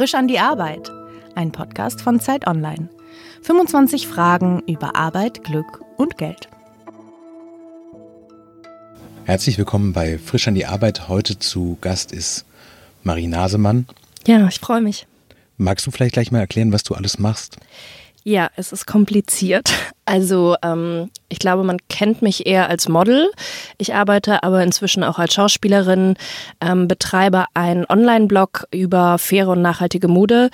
Frisch an die Arbeit, ein Podcast von Zeit Online. 25 Fragen über Arbeit, Glück und Geld. Herzlich willkommen bei Frisch an die Arbeit. Heute zu Gast ist Marie Nasemann. Ja, ich freue mich. Magst du vielleicht gleich mal erklären, was du alles machst? Ja, es ist kompliziert. Also ähm, ich glaube, man kennt mich eher als Model. Ich arbeite aber inzwischen auch als Schauspielerin, ähm, betreibe einen Online-Blog über faire und nachhaltige Mode.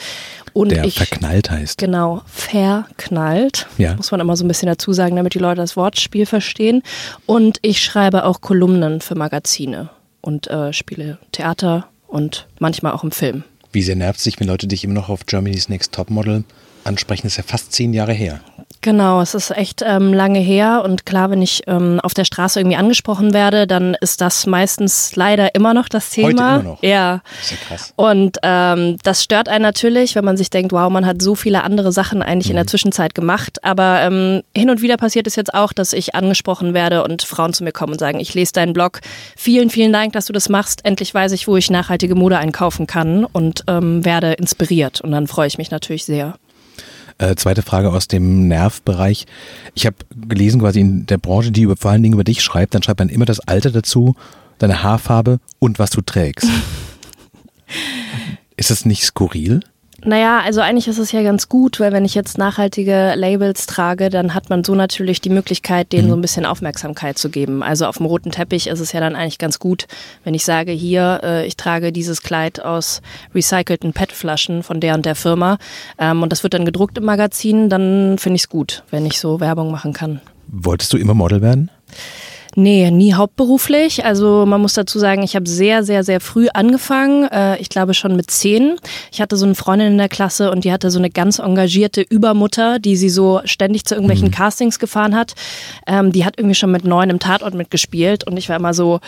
Und Der ich, verknallt heißt. Genau, verknallt. Ja. Muss man immer so ein bisschen dazu sagen, damit die Leute das Wortspiel verstehen. Und ich schreibe auch Kolumnen für Magazine und äh, spiele Theater und manchmal auch im Film. Wie sehr nervt sich, wenn Leute dich immer noch auf Germany's Next Topmodel ansprechen? Ist ja fast zehn Jahre her. Genau, es ist echt ähm, lange her und klar, wenn ich ähm, auf der Straße irgendwie angesprochen werde, dann ist das meistens leider immer noch das Thema. Heute immer noch? Ja. Das ist ja krass. Und ähm, das stört einen natürlich, wenn man sich denkt, wow, man hat so viele andere Sachen eigentlich Mhm. in der Zwischenzeit gemacht. Aber ähm, hin und wieder passiert es jetzt auch, dass ich angesprochen werde und Frauen zu mir kommen und sagen, ich lese deinen Blog. Vielen, vielen Dank, dass du das machst. Endlich weiß ich, wo ich nachhaltige Mode einkaufen kann und ähm, werde inspiriert. Und dann freue ich mich natürlich sehr. Äh, zweite Frage aus dem Nervbereich. Ich habe gelesen, quasi in der Branche, die über, vor allen Dingen über dich schreibt, dann schreibt man immer das Alter dazu, deine Haarfarbe und was du trägst. ist das nicht skurril? Naja, also eigentlich ist es ja ganz gut, weil wenn ich jetzt nachhaltige Labels trage, dann hat man so natürlich die Möglichkeit, denen so ein bisschen Aufmerksamkeit zu geben. Also auf dem roten Teppich ist es ja dann eigentlich ganz gut, wenn ich sage, hier, äh, ich trage dieses Kleid aus recycelten PET-Flaschen von der und der Firma ähm, und das wird dann gedruckt im Magazin, dann finde ich es gut, wenn ich so Werbung machen kann. Wolltest du immer Model werden? Nee, nie hauptberuflich. Also man muss dazu sagen, ich habe sehr, sehr, sehr früh angefangen. Äh, ich glaube schon mit zehn. Ich hatte so eine Freundin in der Klasse und die hatte so eine ganz engagierte Übermutter, die sie so ständig zu irgendwelchen Castings gefahren hat. Ähm, die hat irgendwie schon mit neun im Tatort mitgespielt und ich war immer so,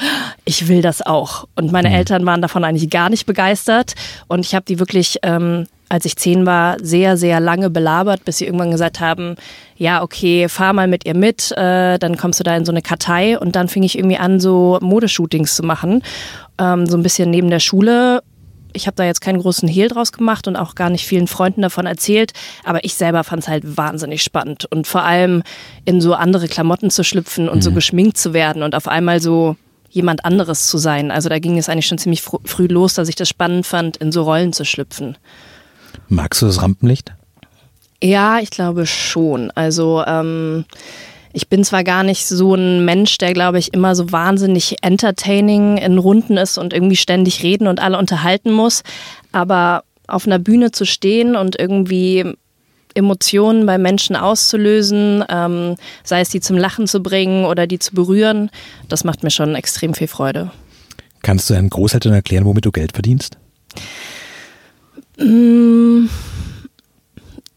ich will das auch. Und meine Eltern waren davon eigentlich gar nicht begeistert und ich habe die wirklich ähm, als ich zehn war, sehr, sehr lange belabert, bis sie irgendwann gesagt haben, ja, okay, fahr mal mit ihr mit, äh, dann kommst du da in so eine Kartei und dann fing ich irgendwie an, so Modeshootings zu machen, ähm, so ein bisschen neben der Schule. Ich habe da jetzt keinen großen Hehl draus gemacht und auch gar nicht vielen Freunden davon erzählt, aber ich selber fand es halt wahnsinnig spannend und vor allem in so andere Klamotten zu schlüpfen und so geschminkt zu werden und auf einmal so jemand anderes zu sein. Also da ging es eigentlich schon ziemlich fr früh los, dass ich das spannend fand, in so Rollen zu schlüpfen. Magst du das Rampenlicht? Ja, ich glaube schon. Also ähm, ich bin zwar gar nicht so ein Mensch, der, glaube ich, immer so wahnsinnig entertaining in Runden ist und irgendwie ständig reden und alle unterhalten muss, aber auf einer Bühne zu stehen und irgendwie Emotionen bei Menschen auszulösen, ähm, sei es die zum Lachen zu bringen oder die zu berühren, das macht mir schon extrem viel Freude. Kannst du deinen Großeltern erklären, womit du Geld verdienst?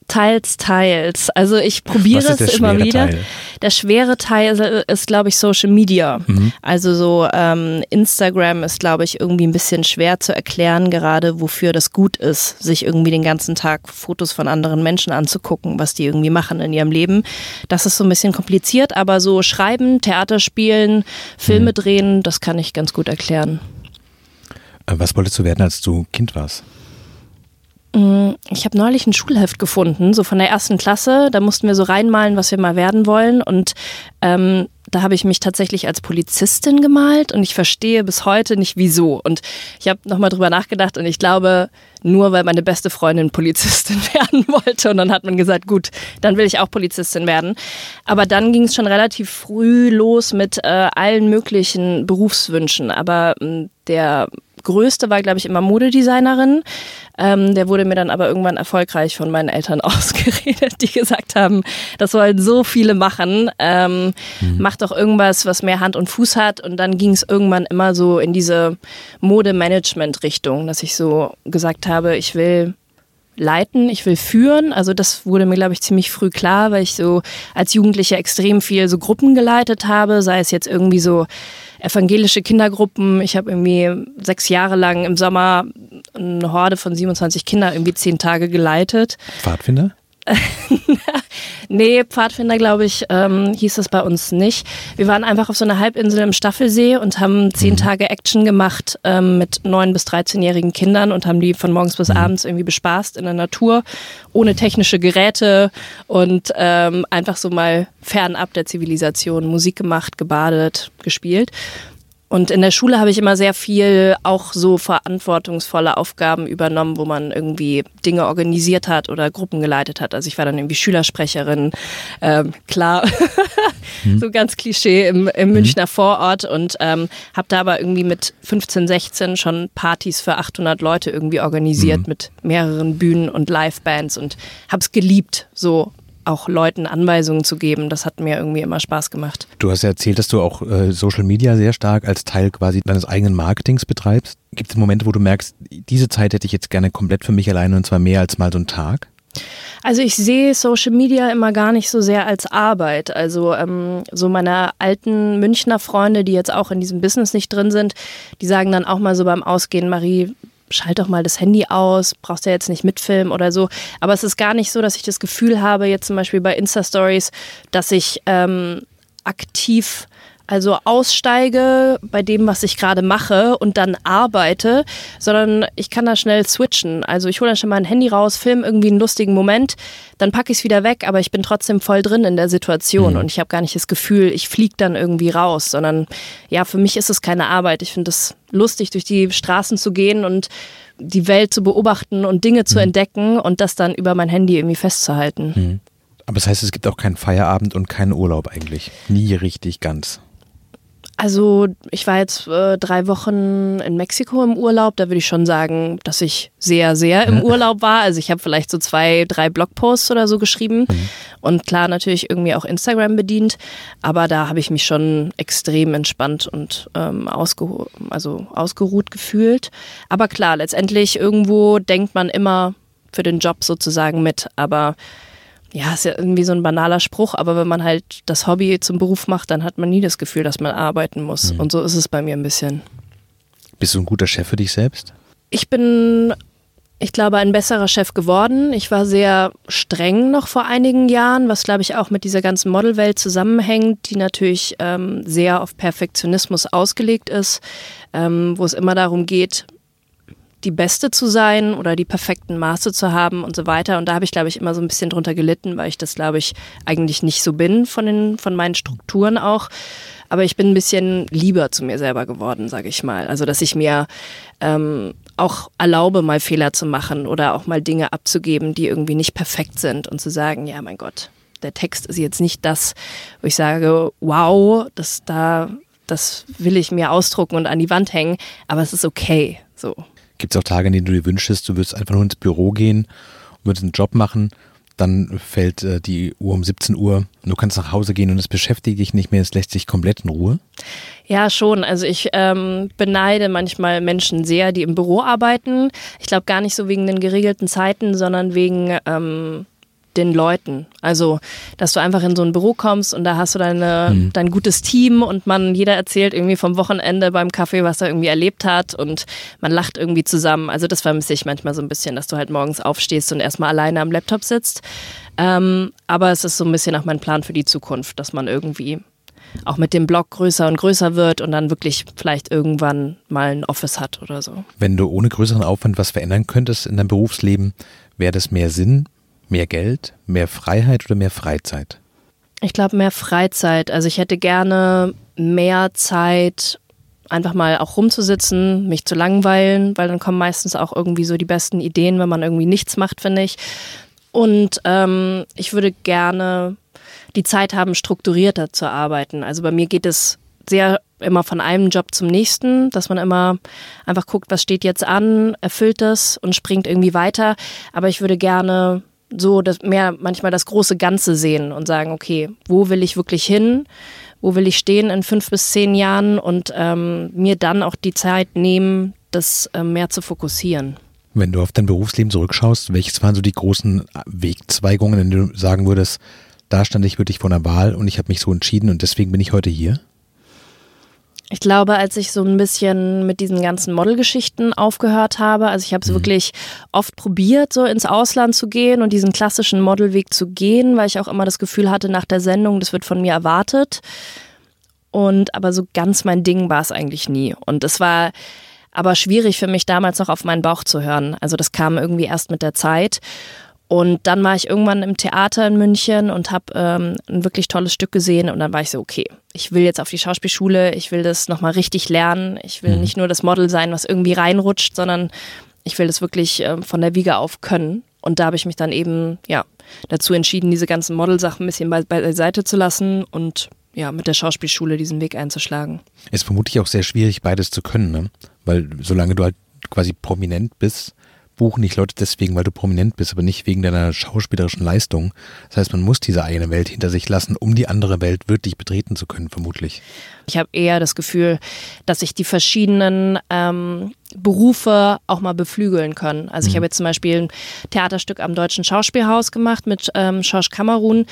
Teils, teils. Also ich probiere es immer wieder. Teil? Der schwere Teil ist, glaube ich, Social Media. Mhm. Also so ähm, Instagram ist, glaube ich, irgendwie ein bisschen schwer zu erklären, gerade wofür das gut ist, sich irgendwie den ganzen Tag Fotos von anderen Menschen anzugucken, was die irgendwie machen in ihrem Leben. Das ist so ein bisschen kompliziert, aber so schreiben, Theater spielen, Filme Mhm. drehen, das kann ich ganz gut erklären. Äh, Was wolltest du werden, als du Kind warst? Ich habe neulich ein Schulheft gefunden, so von der ersten Klasse. Da mussten wir so reinmalen, was wir mal werden wollen. Und ähm, da habe ich mich tatsächlich als Polizistin gemalt und ich verstehe bis heute nicht wieso. Und ich habe nochmal drüber nachgedacht und ich glaube, nur weil meine beste Freundin Polizistin werden wollte. Und dann hat man gesagt, gut, dann will ich auch Polizistin werden. Aber dann ging es schon relativ früh los mit äh, allen möglichen Berufswünschen. Aber ähm, der größte war, glaube ich, immer Modedesignerin. Ähm, der wurde mir dann aber irgendwann erfolgreich von meinen Eltern ausgeredet, die gesagt haben, das sollen so viele machen. Ähm, Mach doch irgendwas, was mehr Hand und Fuß hat. Und dann ging es irgendwann immer so in diese Modemanagement-Richtung, dass ich so gesagt habe, ich will leiten, ich will führen. Also das wurde mir, glaube ich, ziemlich früh klar, weil ich so als Jugendliche extrem viel so Gruppen geleitet habe, sei es jetzt irgendwie so evangelische Kindergruppen. Ich habe irgendwie sechs Jahre lang im Sommer eine Horde von 27 Kindern irgendwie zehn Tage geleitet. Pfadfinder? nee, Pfadfinder, glaube ich, ähm, hieß es bei uns nicht. Wir waren einfach auf so einer Halbinsel im Staffelsee und haben zehn mhm. Tage Action gemacht ähm, mit neun bis 13-jährigen Kindern und haben die von morgens bis mhm. abends irgendwie bespaßt in der Natur, ohne technische Geräte und ähm, einfach so mal fernab der Zivilisation Musik gemacht, gebadet, gespielt. Und in der Schule habe ich immer sehr viel auch so verantwortungsvolle Aufgaben übernommen, wo man irgendwie Dinge organisiert hat oder Gruppen geleitet hat. Also ich war dann irgendwie Schülersprecherin, ähm, klar, mhm. so ganz Klischee im, im mhm. Münchner Vorort und ähm, habe da aber irgendwie mit 15, 16 schon Partys für 800 Leute irgendwie organisiert mhm. mit mehreren Bühnen und Livebands und habe es geliebt, so auch Leuten Anweisungen zu geben, das hat mir irgendwie immer Spaß gemacht. Du hast ja erzählt, dass du auch äh, Social Media sehr stark als Teil quasi deines eigenen Marketings betreibst. Gibt es Momente, wo du merkst, diese Zeit hätte ich jetzt gerne komplett für mich alleine und zwar mehr als mal so einen Tag? Also ich sehe Social Media immer gar nicht so sehr als Arbeit. Also ähm, so meine alten Münchner Freunde, die jetzt auch in diesem Business nicht drin sind, die sagen dann auch mal so beim Ausgehen, Marie, schalt doch mal das Handy aus, brauchst ja jetzt nicht mitfilmen oder so. Aber es ist gar nicht so, dass ich das Gefühl habe, jetzt zum Beispiel bei Insta-Stories, dass ich ähm, aktiv also aussteige bei dem, was ich gerade mache und dann arbeite, sondern ich kann da schnell switchen. Also ich hole dann schon mal ein Handy raus, filme irgendwie einen lustigen Moment, dann packe ich es wieder weg, aber ich bin trotzdem voll drin in der Situation mhm. und ich habe gar nicht das Gefühl, ich fliege dann irgendwie raus, sondern ja, für mich ist es keine Arbeit. Ich finde es lustig, durch die Straßen zu gehen und die Welt zu beobachten und Dinge zu mhm. entdecken und das dann über mein Handy irgendwie festzuhalten. Mhm. Aber das heißt, es gibt auch keinen Feierabend und keinen Urlaub eigentlich. Nie richtig ganz. Also ich war jetzt äh, drei Wochen in Mexiko im Urlaub. Da würde ich schon sagen, dass ich sehr, sehr im Urlaub war. Also ich habe vielleicht so zwei, drei Blogposts oder so geschrieben mhm. und klar natürlich irgendwie auch Instagram bedient. Aber da habe ich mich schon extrem entspannt und ähm, ausgeru also ausgeruht gefühlt. Aber klar, letztendlich irgendwo denkt man immer für den Job sozusagen mit. Aber ja, ist ja irgendwie so ein banaler Spruch, aber wenn man halt das Hobby zum Beruf macht, dann hat man nie das Gefühl, dass man arbeiten muss. Mhm. Und so ist es bei mir ein bisschen. Bist du ein guter Chef für dich selbst? Ich bin, ich glaube, ein besserer Chef geworden. Ich war sehr streng noch vor einigen Jahren, was, glaube ich, auch mit dieser ganzen Modelwelt zusammenhängt, die natürlich ähm, sehr auf Perfektionismus ausgelegt ist, ähm, wo es immer darum geht, die Beste zu sein oder die perfekten Maße zu haben und so weiter. Und da habe ich, glaube ich, immer so ein bisschen drunter gelitten, weil ich das, glaube ich, eigentlich nicht so bin von, den, von meinen Strukturen auch. Aber ich bin ein bisschen lieber zu mir selber geworden, sage ich mal. Also, dass ich mir ähm, auch erlaube, mal Fehler zu machen oder auch mal Dinge abzugeben, die irgendwie nicht perfekt sind und zu sagen, ja, mein Gott, der Text ist jetzt nicht das, wo ich sage, wow, das da, das will ich mir ausdrucken und an die Wand hängen, aber es ist okay, so. Gibt es auch Tage, in denen du dir wünschst, du würdest einfach nur ins Büro gehen und würdest einen Job machen, dann fällt äh, die Uhr um 17 Uhr und du kannst nach Hause gehen und es beschäftigt dich nicht mehr, es lässt sich komplett in Ruhe? Ja, schon. Also ich ähm, beneide manchmal Menschen sehr, die im Büro arbeiten. Ich glaube gar nicht so wegen den geregelten Zeiten, sondern wegen ähm, den Leuten. Also, dass du einfach in so ein Büro kommst und da hast du deine, mhm. dein gutes Team und man, jeder erzählt irgendwie vom Wochenende beim Kaffee, was er irgendwie erlebt hat und man lacht irgendwie zusammen. Also, das vermisse ich manchmal so ein bisschen, dass du halt morgens aufstehst und erstmal alleine am Laptop sitzt. Ähm, aber es ist so ein bisschen auch mein Plan für die Zukunft, dass man irgendwie auch mit dem Blog größer und größer wird und dann wirklich vielleicht irgendwann mal ein Office hat oder so. Wenn du ohne größeren Aufwand was verändern könntest in deinem Berufsleben, wäre das mehr Sinn, Mehr Geld, mehr Freiheit oder mehr Freizeit? Ich glaube mehr Freizeit. Also ich hätte gerne mehr Zeit, einfach mal auch rumzusitzen, mich zu langweilen, weil dann kommen meistens auch irgendwie so die besten Ideen, wenn man irgendwie nichts macht, finde ich. Und ähm, ich würde gerne die Zeit haben, strukturierter zu arbeiten. Also bei mir geht es sehr immer von einem Job zum nächsten, dass man immer einfach guckt, was steht jetzt an, erfüllt das und springt irgendwie weiter. Aber ich würde gerne so das, mehr manchmal das große Ganze sehen und sagen, okay, wo will ich wirklich hin? Wo will ich stehen in fünf bis zehn Jahren und ähm, mir dann auch die Zeit nehmen, das äh, mehr zu fokussieren. Wenn du auf dein Berufsleben zurückschaust, welches waren so die großen Wegzweigungen, in denen du sagen würdest, da stand ich wirklich vor einer Wahl und ich habe mich so entschieden und deswegen bin ich heute hier? Ich glaube, als ich so ein bisschen mit diesen ganzen Modelgeschichten aufgehört habe, also ich habe es mhm. wirklich oft probiert, so ins Ausland zu gehen und diesen klassischen Modelweg zu gehen, weil ich auch immer das Gefühl hatte nach der Sendung, das wird von mir erwartet. Und aber so ganz mein Ding war es eigentlich nie. Und es war aber schwierig für mich damals noch auf meinen Bauch zu hören. Also das kam irgendwie erst mit der Zeit. Und dann war ich irgendwann im Theater in München und habe ähm, ein wirklich tolles Stück gesehen und dann war ich so, okay, ich will jetzt auf die Schauspielschule, ich will das nochmal richtig lernen, ich will mhm. nicht nur das Model sein, was irgendwie reinrutscht, sondern ich will das wirklich äh, von der Wiege auf können. Und da habe ich mich dann eben ja dazu entschieden, diese ganzen Modelsachen ein bisschen be beiseite zu lassen und ja, mit der Schauspielschule diesen Weg einzuschlagen. Ist vermutlich auch sehr schwierig, beides zu können, ne? Weil solange du halt quasi prominent bist, buchen dich Leute deswegen, weil du prominent bist, aber nicht wegen deiner schauspielerischen Leistung. Das heißt, man muss diese eigene Welt hinter sich lassen, um die andere Welt wirklich betreten zu können, vermutlich. Ich habe eher das Gefühl, dass ich die verschiedenen ähm, Berufe auch mal beflügeln können. Also ich mhm. habe jetzt zum Beispiel ein Theaterstück am Deutschen Schauspielhaus gemacht mit ähm, Schorsch Kamerun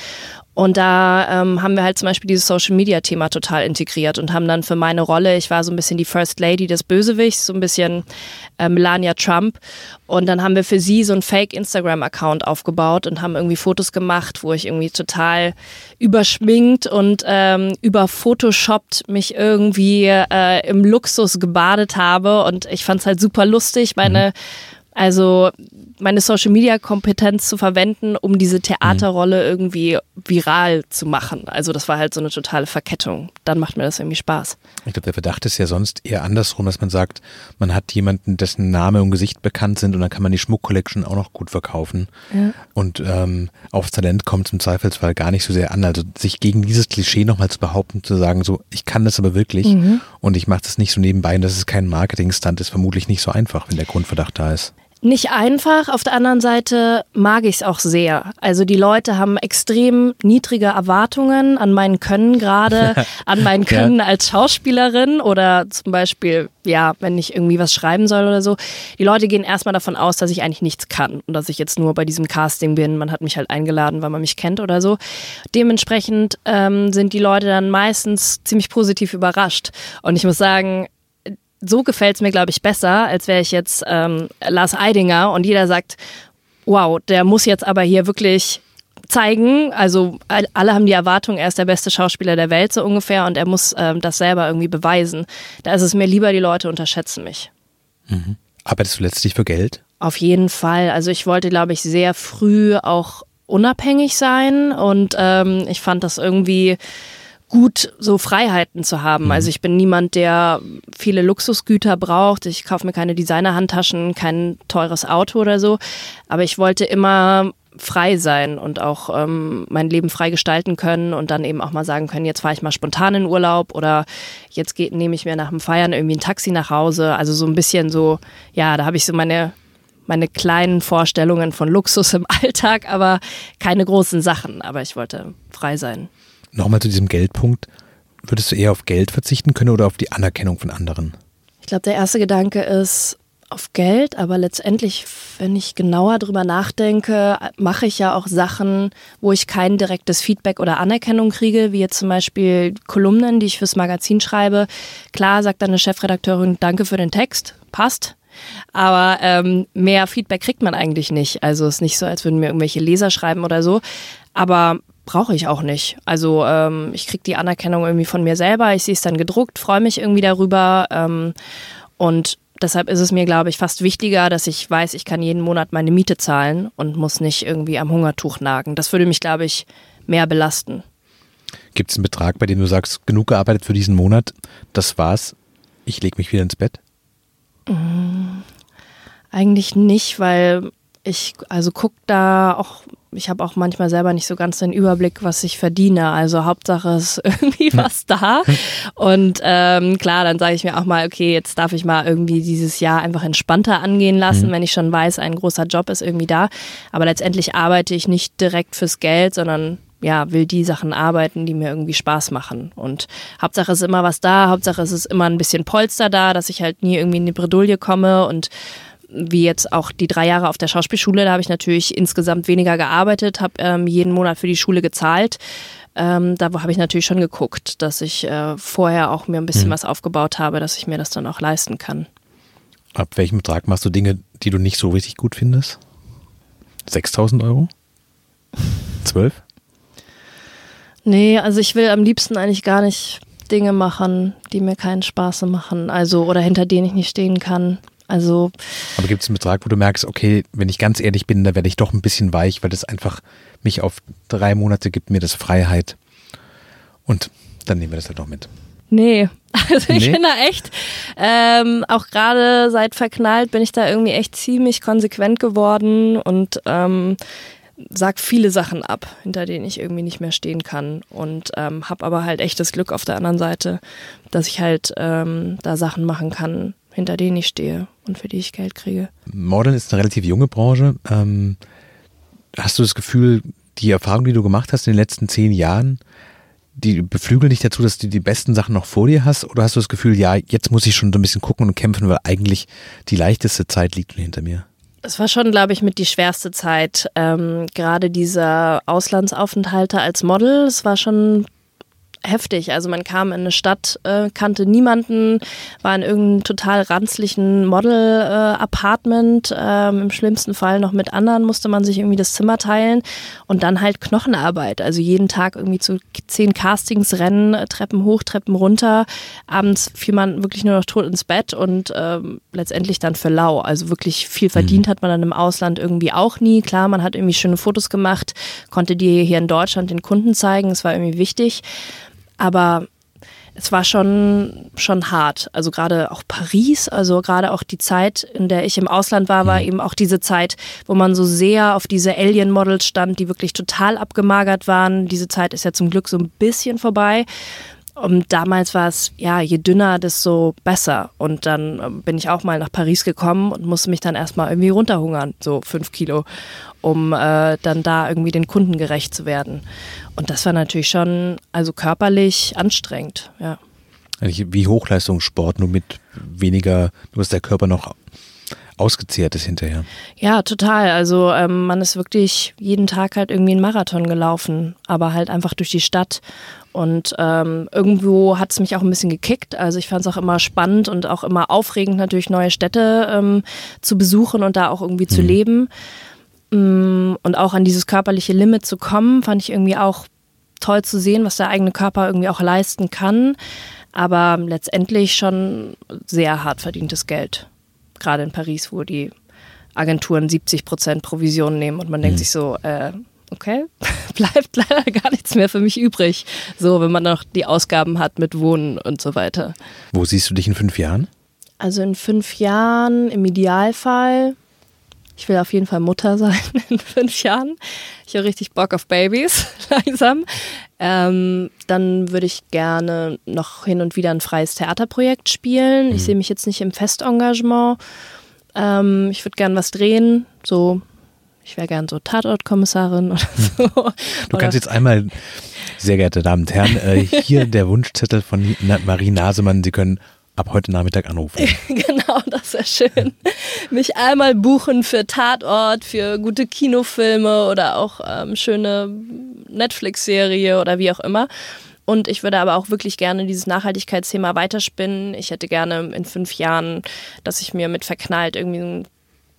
und da ähm, haben wir halt zum Beispiel dieses Social Media Thema total integriert und haben dann für meine Rolle, ich war so ein bisschen die First Lady des Bösewichts, so ein bisschen äh, Melania Trump. Und dann haben wir für sie so einen Fake Instagram Account aufgebaut und haben irgendwie Fotos gemacht, wo ich irgendwie total überschminkt und ähm, überphotoshoppt mich irgendwie äh, im Luxus gebadet habe. Und ich fand es halt super lustig. Meine mhm. Also meine Social Media Kompetenz zu verwenden, um diese Theaterrolle irgendwie viral zu machen. Also das war halt so eine totale Verkettung. Dann macht mir das irgendwie Spaß. Ich glaube, der Verdacht ist ja sonst eher andersrum, dass man sagt, man hat jemanden, dessen Name und Gesicht bekannt sind und dann kann man die Schmuck-Collection auch noch gut verkaufen. Ja. Und ähm, aufs Talent kommt es im Zweifelsfall gar nicht so sehr an. Also sich gegen dieses Klischee nochmal zu behaupten, zu sagen, so, ich kann das aber wirklich mhm. und ich mache das nicht so nebenbei und das ist kein Marketing-Stunt, ist vermutlich nicht so einfach, wenn der Grundverdacht da ist nicht einfach. Auf der anderen Seite mag ich es auch sehr. Also die Leute haben extrem niedrige Erwartungen an mein Können gerade, an mein Können ja. als Schauspielerin oder zum Beispiel, ja, wenn ich irgendwie was schreiben soll oder so. Die Leute gehen erstmal davon aus, dass ich eigentlich nichts kann und dass ich jetzt nur bei diesem Casting bin. Man hat mich halt eingeladen, weil man mich kennt oder so. Dementsprechend ähm, sind die Leute dann meistens ziemlich positiv überrascht. Und ich muss sagen, so gefällt es mir, glaube ich, besser, als wäre ich jetzt ähm, Lars Eidinger und jeder sagt, wow, der muss jetzt aber hier wirklich zeigen. Also alle haben die Erwartung, er ist der beste Schauspieler der Welt so ungefähr und er muss ähm, das selber irgendwie beweisen. Da ist es mir lieber, die Leute unterschätzen mich. Mhm. Arbeitest du letztlich für Geld? Auf jeden Fall. Also ich wollte, glaube ich, sehr früh auch unabhängig sein und ähm, ich fand das irgendwie gut, so Freiheiten zu haben. Mhm. Also ich bin niemand, der viele Luxusgüter braucht. Ich kaufe mir keine Designerhandtaschen, kein teures Auto oder so. Aber ich wollte immer frei sein und auch ähm, mein Leben frei gestalten können und dann eben auch mal sagen können, jetzt fahre ich mal spontan in Urlaub oder jetzt geht, nehme ich mir nach dem Feiern irgendwie ein Taxi nach Hause. Also so ein bisschen so, ja, da habe ich so meine meine kleinen Vorstellungen von Luxus im Alltag, aber keine großen Sachen. Aber ich wollte frei sein. Nochmal zu diesem Geldpunkt. Würdest du eher auf Geld verzichten können oder auf die Anerkennung von anderen? Ich glaube, der erste Gedanke ist auf Geld, aber letztendlich, wenn ich genauer drüber nachdenke, mache ich ja auch Sachen, wo ich kein direktes Feedback oder Anerkennung kriege, wie jetzt zum Beispiel Kolumnen, die ich fürs Magazin schreibe. Klar sagt dann eine Chefredakteurin, danke für den Text, passt. Aber ähm, mehr Feedback kriegt man eigentlich nicht. Also es ist nicht so, als würden mir irgendwelche Leser schreiben oder so. Aber brauche ich auch nicht. Also ähm, ich kriege die Anerkennung irgendwie von mir selber, ich sehe es dann gedruckt, freue mich irgendwie darüber ähm, und deshalb ist es mir, glaube ich, fast wichtiger, dass ich weiß, ich kann jeden Monat meine Miete zahlen und muss nicht irgendwie am Hungertuch nagen. Das würde mich, glaube ich, mehr belasten. Gibt es einen Betrag, bei dem du sagst, genug gearbeitet für diesen Monat, das war's, ich lege mich wieder ins Bett? Mmh, eigentlich nicht, weil ich also gucke da auch ich habe auch manchmal selber nicht so ganz den Überblick, was ich verdiene. Also Hauptsache ist irgendwie was da. Und ähm, klar, dann sage ich mir auch mal, okay, jetzt darf ich mal irgendwie dieses Jahr einfach entspannter angehen lassen, mhm. wenn ich schon weiß, ein großer Job ist irgendwie da. Aber letztendlich arbeite ich nicht direkt fürs Geld, sondern ja, will die Sachen arbeiten, die mir irgendwie Spaß machen. Und Hauptsache ist immer was da, Hauptsache ist es immer ein bisschen Polster da, dass ich halt nie irgendwie in die Bredouille komme und wie jetzt auch die drei Jahre auf der Schauspielschule, da habe ich natürlich insgesamt weniger gearbeitet, habe ähm, jeden Monat für die Schule gezahlt. Ähm, da habe ich natürlich schon geguckt, dass ich äh, vorher auch mir ein bisschen mhm. was aufgebaut habe, dass ich mir das dann auch leisten kann. Ab welchem Betrag machst du Dinge, die du nicht so richtig gut findest? 6000 Euro? 12? Nee, also ich will am liebsten eigentlich gar nicht Dinge machen, die mir keinen Spaß machen, also oder hinter denen ich nicht stehen kann. Also. Aber gibt es einen Betrag, wo du merkst, okay, wenn ich ganz ehrlich bin, da werde ich doch ein bisschen weich, weil das einfach mich auf drei Monate gibt mir das Freiheit. Und dann nehmen wir das halt noch mit. Nee, also ich nee. bin da echt, ähm, auch gerade seit verknallt bin ich da irgendwie echt ziemlich konsequent geworden und ähm, sag viele Sachen ab, hinter denen ich irgendwie nicht mehr stehen kann und ähm, habe aber halt echt das Glück auf der anderen Seite, dass ich halt ähm, da Sachen machen kann, hinter denen ich stehe und für die ich Geld kriege. Modeln ist eine relativ junge Branche. Ähm, hast du das Gefühl, die Erfahrung, die du gemacht hast in den letzten zehn Jahren, die beflügeln dich dazu, dass du die besten Sachen noch vor dir hast? Oder hast du das Gefühl, ja, jetzt muss ich schon so ein bisschen gucken und kämpfen, weil eigentlich die leichteste Zeit liegt hinter mir? Es war schon, glaube ich, mit die schwerste Zeit. Ähm, gerade dieser Auslandsaufenthalte als Model, es war schon heftig. Also man kam in eine Stadt, äh, kannte niemanden, war in irgendeinem total ranzlichen Model-Apartment. Äh, ähm, Im schlimmsten Fall noch mit anderen musste man sich irgendwie das Zimmer teilen und dann halt Knochenarbeit. Also jeden Tag irgendwie zu zehn Castings rennen, Treppen hoch, Treppen runter. Abends fiel man wirklich nur noch tot ins Bett und äh, letztendlich dann für lau. Also wirklich viel verdient mhm. hat man dann im Ausland irgendwie auch nie. Klar, man hat irgendwie schöne Fotos gemacht, konnte die hier in Deutschland den Kunden zeigen. Es war irgendwie wichtig. Aber es war schon, schon hart. Also gerade auch Paris, also gerade auch die Zeit, in der ich im Ausland war, war mhm. eben auch diese Zeit, wo man so sehr auf diese Alien-Models stand, die wirklich total abgemagert waren. Diese Zeit ist ja zum Glück so ein bisschen vorbei. Und damals war es, ja, je dünner, desto besser. Und dann ähm, bin ich auch mal nach Paris gekommen und musste mich dann erstmal irgendwie runterhungern, so fünf Kilo, um äh, dann da irgendwie den Kunden gerecht zu werden. Und das war natürlich schon, also körperlich anstrengend, ja. Wie Hochleistungssport, nur mit weniger, nur ist der Körper noch ausgezehrt ist hinterher. Ja, total. Also ähm, man ist wirklich jeden Tag halt irgendwie einen Marathon gelaufen, aber halt einfach durch die Stadt. Und ähm, irgendwo hat es mich auch ein bisschen gekickt. Also ich fand es auch immer spannend und auch immer aufregend, natürlich neue Städte ähm, zu besuchen und da auch irgendwie mhm. zu leben. Mm, und auch an dieses körperliche Limit zu kommen, fand ich irgendwie auch toll zu sehen, was der eigene Körper irgendwie auch leisten kann. Aber letztendlich schon sehr hart verdientes Geld. Gerade in Paris, wo die Agenturen 70 Prozent Provision nehmen und man denkt mhm. sich so, äh, okay, bleibt leider gar nichts mehr für mich übrig. So, wenn man noch die Ausgaben hat mit Wohnen und so weiter. Wo siehst du dich in fünf Jahren? Also in fünf Jahren im Idealfall. Ich will auf jeden Fall Mutter sein in fünf Jahren. Ich habe richtig Bock auf Babys, langsam. Ähm, dann würde ich gerne noch hin und wieder ein freies Theaterprojekt spielen. Mhm. Ich sehe mich jetzt nicht im Festengagement. Ähm, ich würde gerne was drehen, so ich wäre gern so Tatortkommissarin oder so. Du kannst jetzt einmal, sehr geehrte Damen und Herren, äh, hier der Wunschzettel von Marie Nasemann. Sie können ab heute Nachmittag anrufen. genau, das wäre schön. Mich einmal buchen für Tatort, für gute Kinofilme oder auch ähm, schöne Netflix-Serie oder wie auch immer. Und ich würde aber auch wirklich gerne dieses Nachhaltigkeitsthema weiterspinnen. Ich hätte gerne in fünf Jahren, dass ich mir mit verknallt irgendwie ein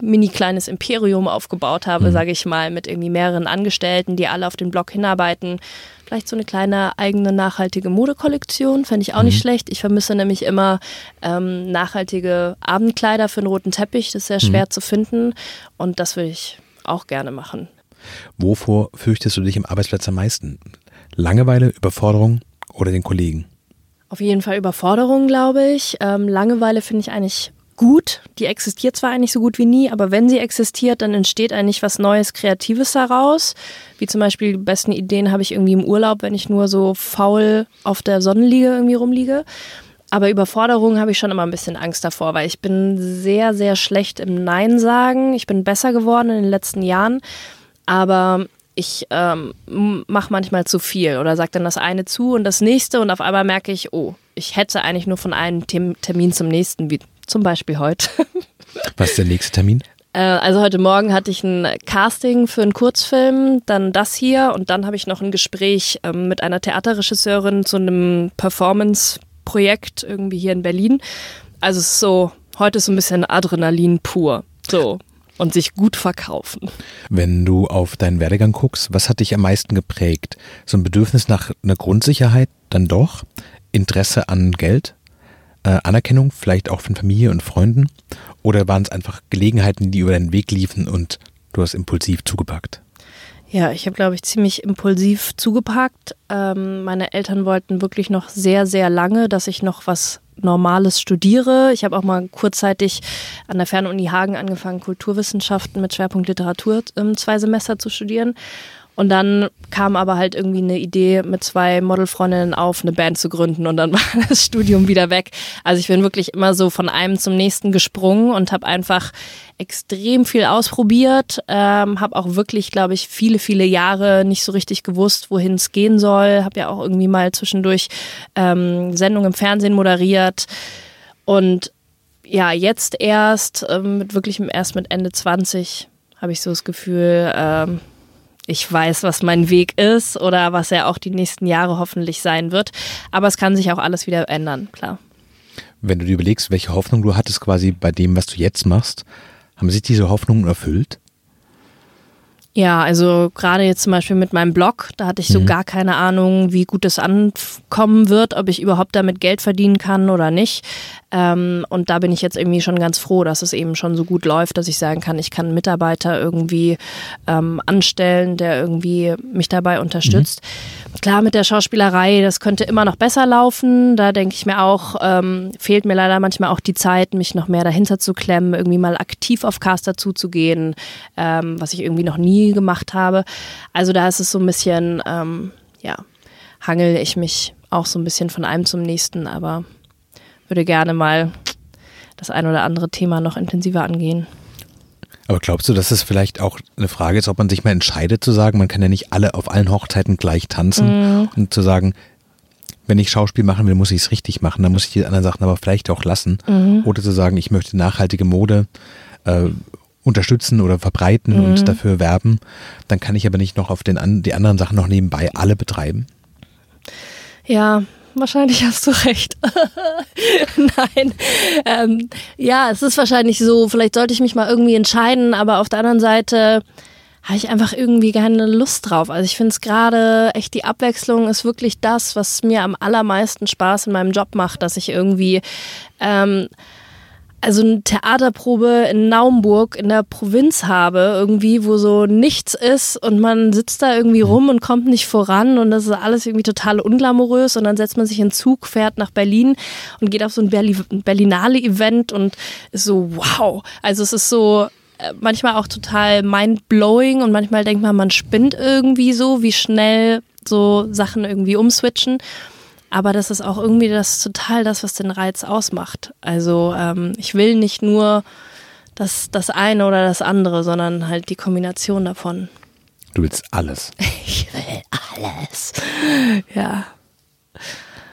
mini kleines Imperium aufgebaut habe, mhm. sage ich mal, mit irgendwie mehreren Angestellten, die alle auf den Blog hinarbeiten. Vielleicht so eine kleine eigene nachhaltige Modekollektion, fände ich auch mhm. nicht schlecht. Ich vermisse nämlich immer ähm, nachhaltige Abendkleider für einen roten Teppich. Das ist sehr schwer mhm. zu finden und das würde ich auch gerne machen. Wovor fürchtest du dich im Arbeitsplatz am meisten? Langeweile, Überforderung oder den Kollegen? Auf jeden Fall Überforderung, glaube ich. Ähm, Langeweile finde ich eigentlich gut. Die existiert zwar eigentlich so gut wie nie, aber wenn sie existiert, dann entsteht eigentlich was Neues, Kreatives daraus. Wie zum Beispiel die besten Ideen habe ich irgendwie im Urlaub, wenn ich nur so faul auf der Sonnenliege irgendwie rumliege. Aber Überforderung habe ich schon immer ein bisschen Angst davor, weil ich bin sehr, sehr schlecht im Nein sagen. Ich bin besser geworden in den letzten Jahren. Aber ich ähm, mache manchmal zu viel oder sage dann das eine zu und das nächste und auf einmal merke ich, oh, ich hätte eigentlich nur von einem Termin zum nächsten, zum Beispiel heute. Was ist der nächste Termin? Äh, also heute Morgen hatte ich ein Casting für einen Kurzfilm, dann das hier und dann habe ich noch ein Gespräch ähm, mit einer Theaterregisseurin zu einem Performance-Projekt irgendwie hier in Berlin. Also es ist so, heute ist so ein bisschen Adrenalin pur. So. Und sich gut verkaufen. Wenn du auf deinen Werdegang guckst, was hat dich am meisten geprägt? So ein Bedürfnis nach einer Grundsicherheit dann doch? Interesse an Geld? Äh, Anerkennung, vielleicht auch von Familie und Freunden? Oder waren es einfach Gelegenheiten, die über deinen Weg liefen und du hast impulsiv zugepackt? Ja, ich habe, glaube ich, ziemlich impulsiv zugepackt. Ähm, meine Eltern wollten wirklich noch sehr, sehr lange, dass ich noch was Normales studiere. Ich habe auch mal kurzzeitig an der Fernuni Hagen angefangen, Kulturwissenschaften mit Schwerpunkt Literatur ähm, zwei Semester zu studieren. Und dann kam aber halt irgendwie eine Idee mit zwei Modelfreundinnen auf, eine Band zu gründen und dann war das Studium wieder weg. Also ich bin wirklich immer so von einem zum nächsten gesprungen und habe einfach extrem viel ausprobiert, ähm, habe auch wirklich, glaube ich, viele, viele Jahre nicht so richtig gewusst, wohin es gehen soll. Habe ja auch irgendwie mal zwischendurch ähm, Sendungen im Fernsehen moderiert und ja, jetzt erst, ähm, mit wirklich erst mit Ende 20 habe ich so das Gefühl, ähm, ich weiß, was mein Weg ist oder was er auch die nächsten Jahre hoffentlich sein wird. Aber es kann sich auch alles wieder ändern, klar. Wenn du dir überlegst, welche Hoffnung du hattest quasi bei dem, was du jetzt machst, haben sich diese Hoffnungen erfüllt? Ja, also gerade jetzt zum Beispiel mit meinem Blog, da hatte ich so mhm. gar keine Ahnung, wie gut es ankommen wird, ob ich überhaupt damit Geld verdienen kann oder nicht. Ähm, und da bin ich jetzt irgendwie schon ganz froh, dass es eben schon so gut läuft, dass ich sagen kann, ich kann einen Mitarbeiter irgendwie ähm, anstellen, der irgendwie mich dabei unterstützt. Mhm. Klar, mit der Schauspielerei, das könnte immer noch besser laufen. Da denke ich mir auch, ähm, fehlt mir leider manchmal auch die Zeit, mich noch mehr dahinter zu klemmen, irgendwie mal aktiv auf Caster zuzugehen, ähm, was ich irgendwie noch nie gemacht habe. Also da ist es so ein bisschen, ähm, ja, hangel ich mich auch so ein bisschen von einem zum nächsten, aber würde gerne mal das ein oder andere Thema noch intensiver angehen. Aber glaubst du, dass es vielleicht auch eine Frage ist, ob man sich mal entscheidet zu sagen, man kann ja nicht alle auf allen Hochzeiten gleich tanzen mhm. und zu sagen, wenn ich Schauspiel machen will, muss ich es richtig machen, dann muss ich die anderen Sachen aber vielleicht auch lassen. Mhm. Oder zu sagen, ich möchte nachhaltige Mode äh, unterstützen oder verbreiten mhm. und dafür werben, dann kann ich aber nicht noch auf den, die anderen Sachen noch nebenbei alle betreiben. Ja, wahrscheinlich hast du recht. Nein. Ähm, ja, es ist wahrscheinlich so, vielleicht sollte ich mich mal irgendwie entscheiden, aber auf der anderen Seite habe ich einfach irgendwie keine Lust drauf. Also ich finde es gerade echt, die Abwechslung ist wirklich das, was mir am allermeisten Spaß in meinem Job macht, dass ich irgendwie ähm, also eine Theaterprobe in Naumburg in der Provinz habe, irgendwie, wo so nichts ist und man sitzt da irgendwie rum und kommt nicht voran und das ist alles irgendwie total unglamourös und dann setzt man sich in Zug, fährt nach Berlin und geht auf so ein Berli Berlinale-Event und ist so, wow. Also es ist so äh, manchmal auch total mind-blowing und manchmal denkt man, man spinnt irgendwie so, wie schnell so Sachen irgendwie umswitchen. Aber das ist auch irgendwie das total das, was den Reiz ausmacht. Also ähm, ich will nicht nur das, das eine oder das andere, sondern halt die Kombination davon. Du willst alles. Ich will alles. Ja.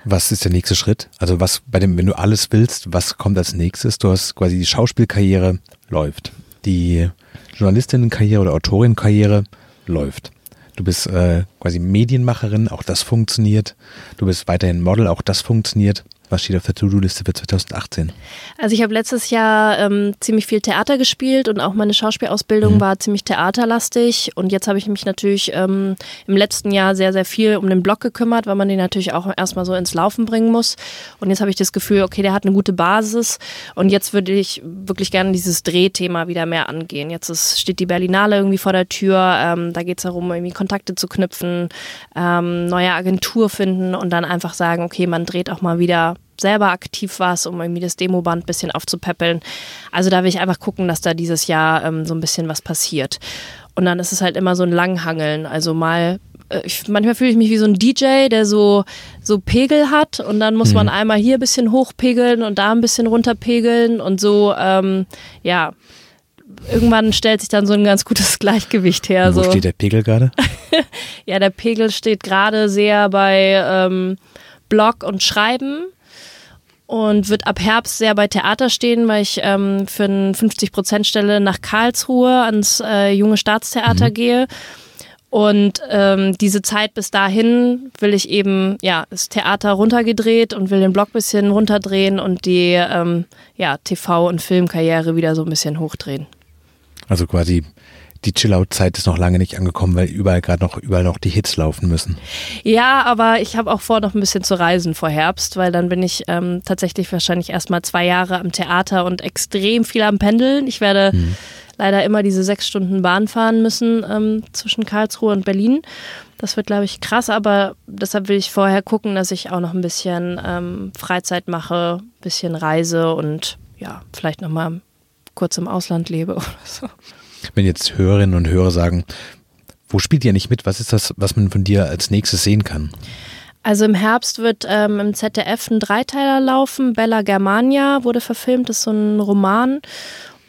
Was ist der nächste Schritt? Also was bei dem, wenn du alles willst, was kommt als nächstes? Du hast quasi die Schauspielkarriere läuft. Die Journalistinnenkarriere oder Autorinnenkarriere läuft. Du bist äh, quasi Medienmacherin, auch das funktioniert. Du bist weiterhin Model, auch das funktioniert. Was steht auf der To-Do-Liste für 2018? Also ich habe letztes Jahr ähm, ziemlich viel Theater gespielt und auch meine Schauspielausbildung mhm. war ziemlich theaterlastig. Und jetzt habe ich mich natürlich ähm, im letzten Jahr sehr, sehr viel um den Blog gekümmert, weil man den natürlich auch erstmal so ins Laufen bringen muss. Und jetzt habe ich das Gefühl, okay, der hat eine gute Basis. Und jetzt würde ich wirklich gerne dieses Drehthema wieder mehr angehen. Jetzt ist, steht die Berlinale irgendwie vor der Tür. Ähm, da geht es darum, irgendwie Kontakte zu knüpfen, ähm, neue Agentur finden und dann einfach sagen, okay, man dreht auch mal wieder selber aktiv warst, um irgendwie das Demoband ein bisschen aufzupäppeln. Also da will ich einfach gucken, dass da dieses Jahr ähm, so ein bisschen was passiert. Und dann ist es halt immer so ein Langhangeln. Also mal äh, ich, manchmal fühle ich mich wie so ein DJ, der so, so Pegel hat und dann muss mhm. man einmal hier ein bisschen hochpegeln und da ein bisschen runterpegeln und so, ähm, ja, irgendwann stellt sich dann so ein ganz gutes Gleichgewicht her. Wo so. steht der Pegel gerade? ja, der Pegel steht gerade sehr bei ähm, Blog und Schreiben und wird ab Herbst sehr bei Theater stehen, weil ich ähm, für eine 50-Prozent-Stelle nach Karlsruhe ans äh, Junge Staatstheater mhm. gehe. Und ähm, diese Zeit bis dahin will ich eben, ja, das Theater runtergedreht und will den Blog ein bisschen runterdrehen und die ähm, ja, TV- und Filmkarriere wieder so ein bisschen hochdrehen. Also quasi die Chill-Out-Zeit ist noch lange nicht angekommen, weil überall gerade noch überall noch die Hits laufen müssen. Ja, aber ich habe auch vor, noch ein bisschen zu reisen vor Herbst, weil dann bin ich ähm, tatsächlich wahrscheinlich erstmal zwei Jahre am Theater und extrem viel am Pendeln. Ich werde hm. leider immer diese sechs Stunden Bahn fahren müssen ähm, zwischen Karlsruhe und Berlin. Das wird, glaube ich, krass, aber deshalb will ich vorher gucken, dass ich auch noch ein bisschen ähm, Freizeit mache, ein bisschen reise und ja, vielleicht nochmal kurz im Ausland lebe oder so. Wenn jetzt Hörerinnen und Hörer sagen, wo spielt ihr nicht mit? Was ist das, was man von dir als nächstes sehen kann? Also im Herbst wird ähm, im ZDF ein Dreiteiler laufen. Bella Germania wurde verfilmt, das ist so ein Roman.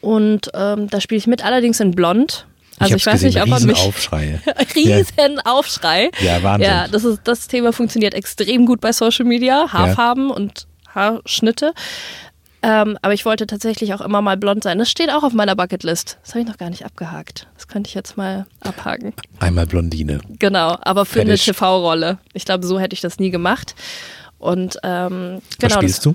Und ähm, da spiele ich mit, allerdings in Blond. Also ich, ich weiß gesehen, nicht, ob man mich. Aufschrei. riesen Aufschrei. Ja, Wahnsinn. Ja, das, ist, das Thema funktioniert extrem gut bei Social Media. Haarfarben ja. und Haarschnitte. Ähm, aber ich wollte tatsächlich auch immer mal blond sein. Das steht auch auf meiner Bucketlist. Das habe ich noch gar nicht abgehakt. Das könnte ich jetzt mal abhaken. Einmal Blondine. Genau, aber für Fertig. eine TV-Rolle. Ich glaube, so hätte ich das nie gemacht. Und ähm, genau. Was spielst du?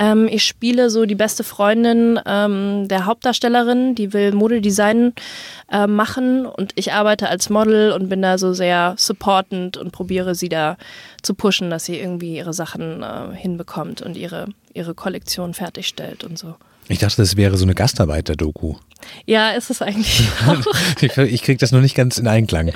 Ähm, ich spiele so die beste Freundin ähm, der Hauptdarstellerin, die will Modedesign äh, machen und ich arbeite als Model und bin da so sehr supportend und probiere sie da zu pushen, dass sie irgendwie ihre Sachen äh, hinbekommt und ihre, ihre Kollektion fertigstellt und so. Ich dachte, das wäre so eine Gastarbeiter-Doku. Ja, ist es eigentlich auch. ich kriege das noch nicht ganz in Einklang.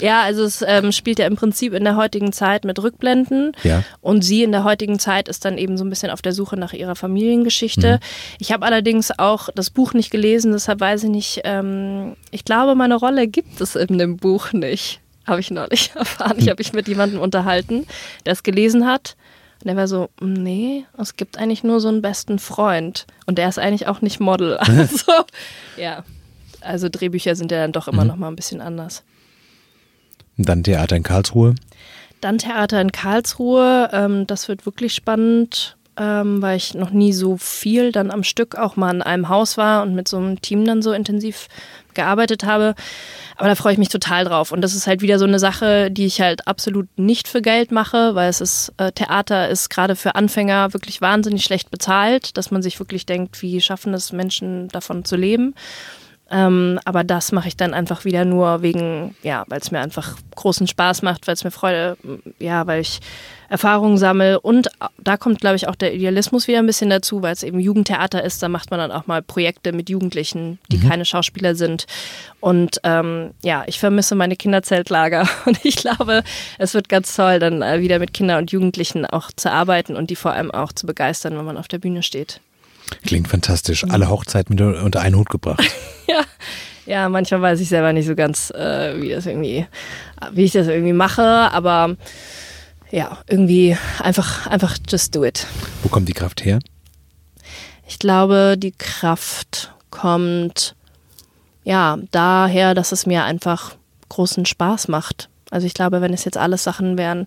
Ja, also es ähm, spielt ja im Prinzip in der heutigen Zeit mit Rückblenden. Ja. Und sie in der heutigen Zeit ist dann eben so ein bisschen auf der Suche nach ihrer Familiengeschichte. Mhm. Ich habe allerdings auch das Buch nicht gelesen, deshalb weiß ich nicht, ähm, ich glaube, meine Rolle gibt es in dem Buch nicht. Habe ich neulich erfahren. Ich habe mich mit jemandem unterhalten, der es gelesen hat. Und er war so, nee, es gibt eigentlich nur so einen besten Freund. Und der ist eigentlich auch nicht Model. Also, ja. Also Drehbücher sind ja dann doch immer mhm. noch mal ein bisschen anders. dann Theater in Karlsruhe? Dann Theater in Karlsruhe. Ähm, das wird wirklich spannend, ähm, weil ich noch nie so viel dann am Stück auch mal in einem Haus war und mit so einem Team dann so intensiv gearbeitet habe. Aber da freue ich mich total drauf. Und das ist halt wieder so eine Sache, die ich halt absolut nicht für Geld mache, weil es ist, äh, Theater ist gerade für Anfänger wirklich wahnsinnig schlecht bezahlt, dass man sich wirklich denkt, wie schaffen es Menschen davon zu leben. Ähm, aber das mache ich dann einfach wieder nur wegen, ja, weil es mir einfach großen Spaß macht, weil es mir Freude, ja, weil ich Erfahrungen sammle. Und da kommt, glaube ich, auch der Idealismus wieder ein bisschen dazu, weil es eben Jugendtheater ist. Da macht man dann auch mal Projekte mit Jugendlichen, die mhm. keine Schauspieler sind. Und ähm, ja, ich vermisse meine Kinderzeltlager. Und ich glaube, es wird ganz toll, dann äh, wieder mit Kindern und Jugendlichen auch zu arbeiten und die vor allem auch zu begeistern, wenn man auf der Bühne steht. Klingt fantastisch. Alle Hochzeiten mit unter einen Hut gebracht. ja. Ja, manchmal weiß ich selber nicht so ganz, äh, wie das irgendwie, wie ich das irgendwie mache, aber ja, irgendwie einfach, einfach just do it. Wo kommt die Kraft her? Ich glaube, die Kraft kommt ja daher, dass es mir einfach großen Spaß macht. Also ich glaube, wenn es jetzt alles Sachen wären,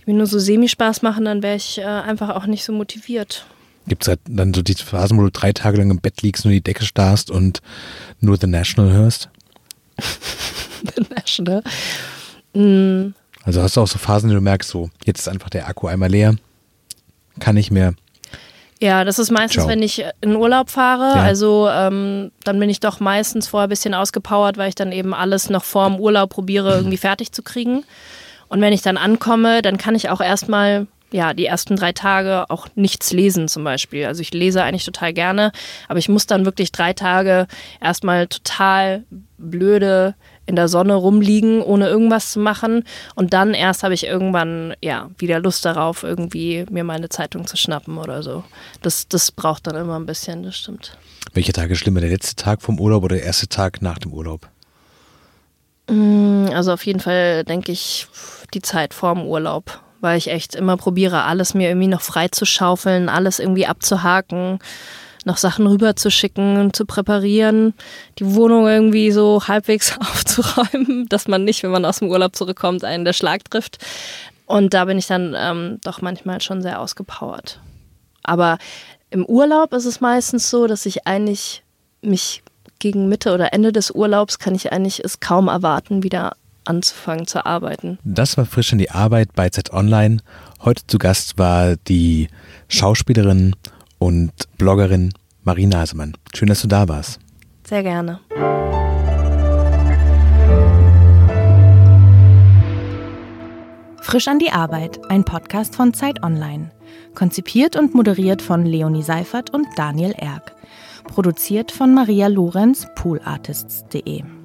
die mir nur so semi-Spaß machen, dann wäre ich äh, einfach auch nicht so motiviert. Gibt es halt dann so die Phasen, wo du drei Tage lang im Bett liegst, nur die Decke starrst und nur The National hörst? The National? Mm, also hast du auch so Phasen, die du merkst, so, jetzt ist einfach der Akku einmal leer, kann nicht mehr. Ja, das ist meistens, Ciao. wenn ich in Urlaub fahre. Ja. Also ähm, dann bin ich doch meistens vorher ein bisschen ausgepowert, weil ich dann eben alles noch vor dem Urlaub probiere, irgendwie fertig zu kriegen. Und wenn ich dann ankomme, dann kann ich auch erstmal, ja, die ersten drei Tage auch nichts lesen zum Beispiel. Also ich lese eigentlich total gerne, aber ich muss dann wirklich drei Tage erstmal total blöde in der Sonne rumliegen, ohne irgendwas zu machen. Und dann erst habe ich irgendwann ja wieder Lust darauf, irgendwie mir meine Zeitung zu schnappen oder so. Das, das braucht dann immer ein bisschen, das stimmt. Welcher Tag ist schlimmer? Der letzte Tag vom Urlaub oder der erste Tag nach dem Urlaub? Mm, also auf jeden Fall denke ich die Zeit vorm Urlaub, weil ich echt immer probiere, alles mir irgendwie noch frei zu schaufeln, alles irgendwie abzuhaken noch Sachen rüberzuschicken und zu präparieren, die Wohnung irgendwie so halbwegs aufzuräumen, dass man nicht, wenn man aus dem Urlaub zurückkommt, einen der Schlag trifft. Und da bin ich dann ähm, doch manchmal schon sehr ausgepowert. Aber im Urlaub ist es meistens so, dass ich eigentlich mich gegen Mitte oder Ende des Urlaubs kann ich eigentlich es kaum erwarten, wieder anzufangen zu arbeiten. Das war frisch in die Arbeit bei Z Online. Heute zu Gast war die Schauspielerin und Bloggerin Marie Nasemann. Schön, dass du da warst. Sehr gerne. Frisch an die Arbeit, ein Podcast von Zeit Online. Konzipiert und moderiert von Leonie Seifert und Daniel Erck. Produziert von Maria Lorenz, poolartists.de.